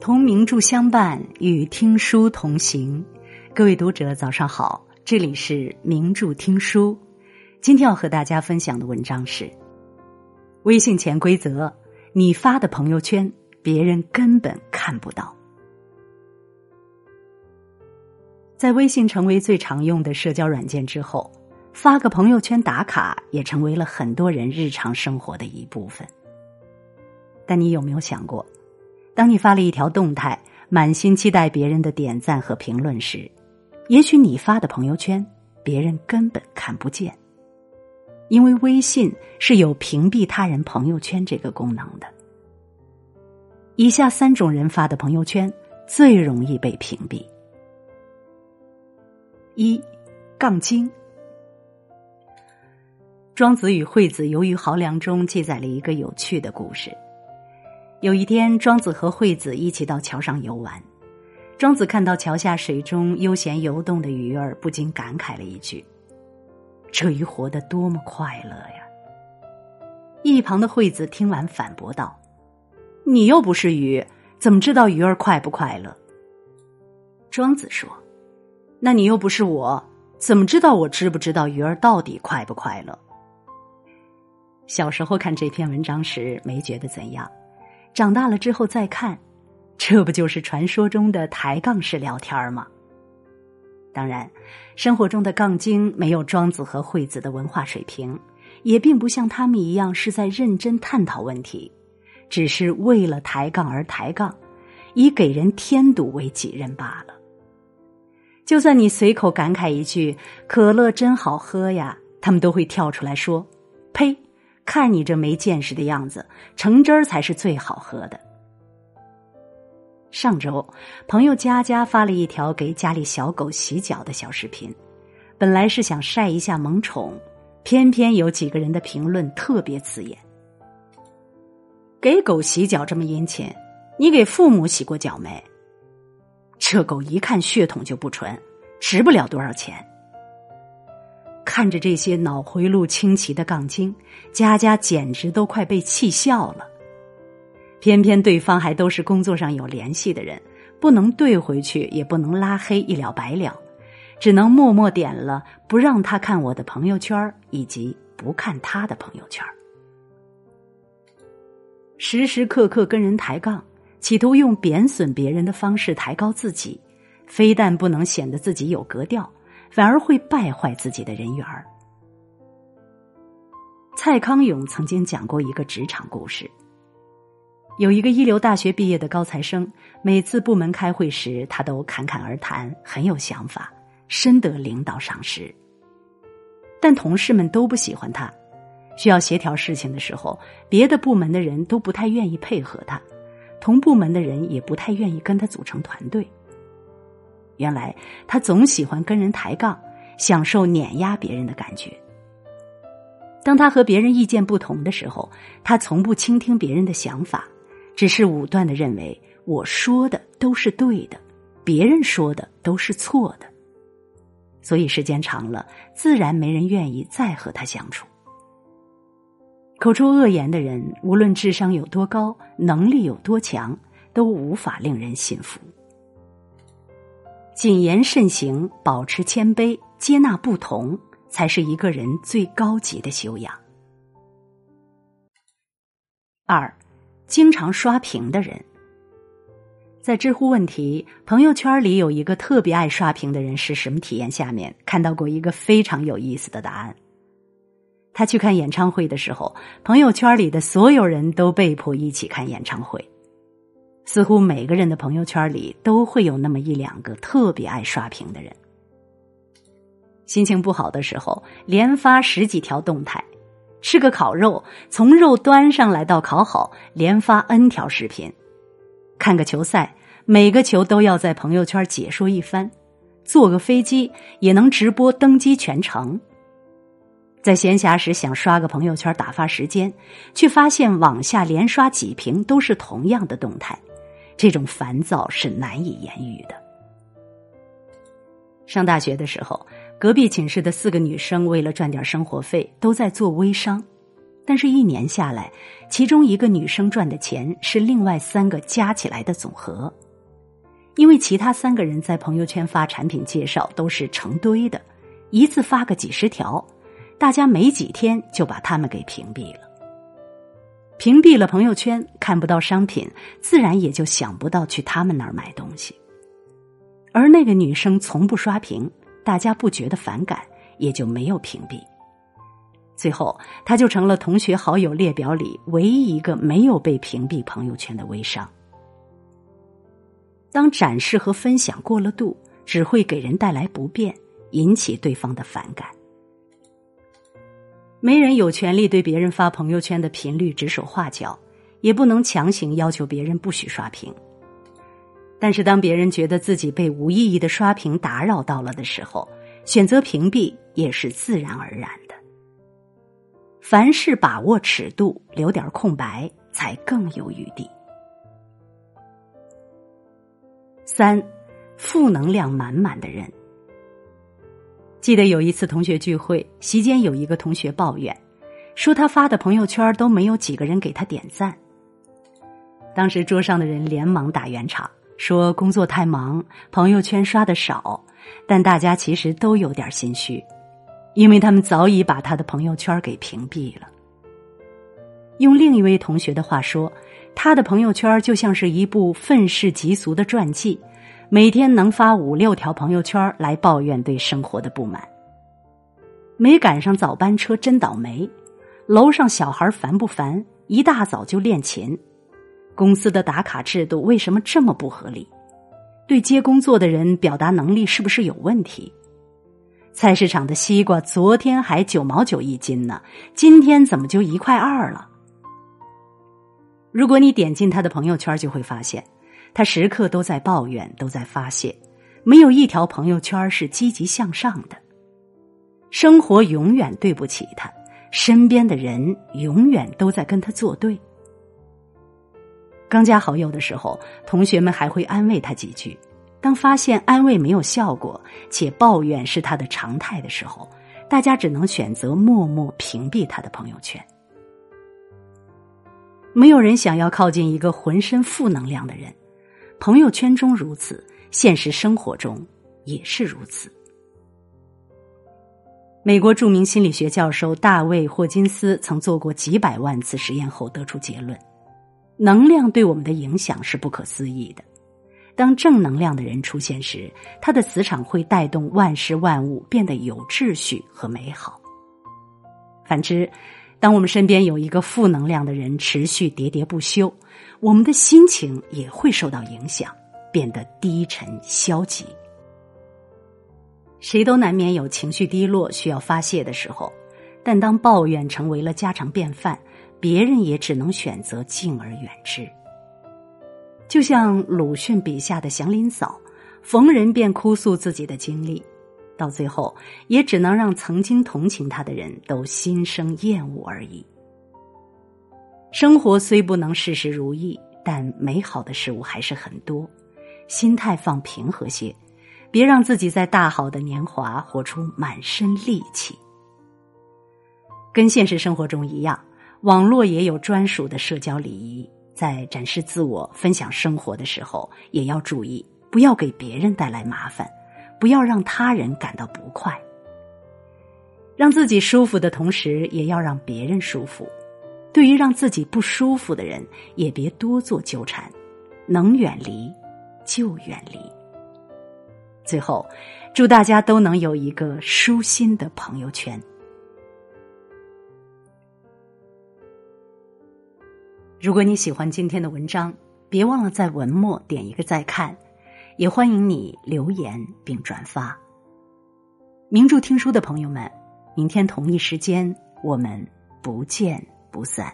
同名著相伴，与听书同行。各位读者，早上好，这里是名著听书。今天要和大家分享的文章是：微信潜规则，你发的朋友圈，别人根本看不到。在微信成为最常用的社交软件之后，发个朋友圈打卡也成为了很多人日常生活的一部分。但你有没有想过？当你发了一条动态，满心期待别人的点赞和评论时，也许你发的朋友圈别人根本看不见，因为微信是有屏蔽他人朋友圈这个功能的。以下三种人发的朋友圈最容易被屏蔽：一、杠精。庄子与惠子游于濠梁中记载了一个有趣的故事。有一天，庄子和惠子一起到桥上游玩。庄子看到桥下水中悠闲游动的鱼儿，不禁感慨了一句：“这鱼活得多么快乐呀！”一旁的惠子听完反驳道：“你又不是鱼，怎么知道鱼儿快不快乐？”庄子说：“那你又不是我，怎么知道我知不知道鱼儿到底快不快乐？”小时候看这篇文章时，没觉得怎样。长大了之后再看，这不就是传说中的抬杠式聊天吗？当然，生活中的杠精没有庄子和惠子的文化水平，也并不像他们一样是在认真探讨问题，只是为了抬杠而抬杠，以给人添堵为己任罢了。就算你随口感慨一句“可乐真好喝呀”，他们都会跳出来说：“呸！”看你这没见识的样子，橙汁儿才是最好喝的。上周，朋友佳佳发了一条给家里小狗洗脚的小视频，本来是想晒一下萌宠，偏偏有几个人的评论特别刺眼。给狗洗脚这么殷勤，你给父母洗过脚没？这狗一看血统就不纯，值不了多少钱。看着这些脑回路清奇的杠精，佳佳简直都快被气笑了。偏偏对方还都是工作上有联系的人，不能怼回去，也不能拉黑，一了百了，只能默默点了不让他看我的朋友圈，以及不看他的朋友圈。时时刻刻跟人抬杠，企图用贬损别人的方式抬高自己，非但不能显得自己有格调。反而会败坏自己的人缘儿。蔡康永曾经讲过一个职场故事：有一个一流大学毕业的高材生，每次部门开会时，他都侃侃而谈，很有想法，深得领导赏识。但同事们都不喜欢他，需要协调事情的时候，别的部门的人都不太愿意配合他，同部门的人也不太愿意跟他组成团队。原来他总喜欢跟人抬杠，享受碾压别人的感觉。当他和别人意见不同的时候，他从不倾听别人的想法，只是武断的认为我说的都是对的，别人说的都是错的。所以时间长了，自然没人愿意再和他相处。口出恶言的人，无论智商有多高，能力有多强，都无法令人信服。谨言慎行，保持谦卑，接纳不同，才是一个人最高级的修养。二，经常刷屏的人，在知乎问题朋友圈里有一个特别爱刷屏的人是什么体验？下面看到过一个非常有意思的答案。他去看演唱会的时候，朋友圈里的所有人都被迫一起看演唱会。似乎每个人的朋友圈里都会有那么一两个特别爱刷屏的人。心情不好的时候，连发十几条动态；吃个烤肉，从肉端上来到烤好，连发 N 条视频；看个球赛，每个球都要在朋友圈解说一番；坐个飞机也能直播登机全程。在闲暇时想刷个朋友圈打发时间，却发现往下连刷几屏都是同样的动态。这种烦躁是难以言喻的。上大学的时候，隔壁寝室的四个女生为了赚点生活费，都在做微商。但是，一年下来，其中一个女生赚的钱是另外三个加起来的总和。因为其他三个人在朋友圈发产品介绍都是成堆的，一次发个几十条，大家没几天就把他们给屏蔽了。屏蔽了朋友圈，看不到商品，自然也就想不到去他们那儿买东西。而那个女生从不刷屏，大家不觉得反感，也就没有屏蔽。最后，她就成了同学好友列表里唯一一个没有被屏蔽朋友圈的微商。当展示和分享过了度，只会给人带来不便，引起对方的反感。没人有权利对别人发朋友圈的频率指手画脚，也不能强行要求别人不许刷屏。但是，当别人觉得自己被无意义的刷屏打扰到了的时候，选择屏蔽也是自然而然的。凡事把握尺度，留点空白，才更有余地。三，负能量满满的人。记得有一次同学聚会，席间有一个同学抱怨，说他发的朋友圈都没有几个人给他点赞。当时桌上的人连忙打圆场，说工作太忙，朋友圈刷的少。但大家其实都有点心虚，因为他们早已把他的朋友圈给屏蔽了。用另一位同学的话说。他的朋友圈就像是一部愤世嫉俗的传记，每天能发五六条朋友圈来抱怨对生活的不满。没赶上早班车真倒霉，楼上小孩烦不烦？一大早就练琴。公司的打卡制度为什么这么不合理？对接工作的人表达能力是不是有问题？菜市场的西瓜昨天还九毛九一斤呢，今天怎么就一块二了？如果你点进他的朋友圈，就会发现，他时刻都在抱怨，都在发泄，没有一条朋友圈是积极向上的。生活永远对不起他，身边的人永远都在跟他作对。刚加好友的时候，同学们还会安慰他几句；当发现安慰没有效果，且抱怨是他的常态的时候，大家只能选择默默屏蔽他的朋友圈。没有人想要靠近一个浑身负能量的人，朋友圈中如此，现实生活中也是如此。美国著名心理学教授大卫·霍金斯曾做过几百万次实验后得出结论：能量对我们的影响是不可思议的。当正能量的人出现时，他的磁场会带动万事万物变得有秩序和美好。反之，当我们身边有一个负能量的人持续喋喋不休，我们的心情也会受到影响，变得低沉消极。谁都难免有情绪低落需要发泄的时候，但当抱怨成为了家常便饭，别人也只能选择敬而远之。就像鲁迅笔下的祥林嫂，逢人便哭诉自己的经历。到最后，也只能让曾经同情他的人都心生厌恶而已。生活虽不能事事如意，但美好的事物还是很多。心态放平和些，别让自己在大好的年华活出满身戾气。跟现实生活中一样，网络也有专属的社交礼仪。在展示自我、分享生活的时候，也要注意，不要给别人带来麻烦。不要让他人感到不快，让自己舒服的同时，也要让别人舒服。对于让自己不舒服的人，也别多做纠缠，能远离就远离。最后，祝大家都能有一个舒心的朋友圈。如果你喜欢今天的文章，别忘了在文末点一个再看。也欢迎你留言并转发。名著听书的朋友们，明天同一时间我们不见不散。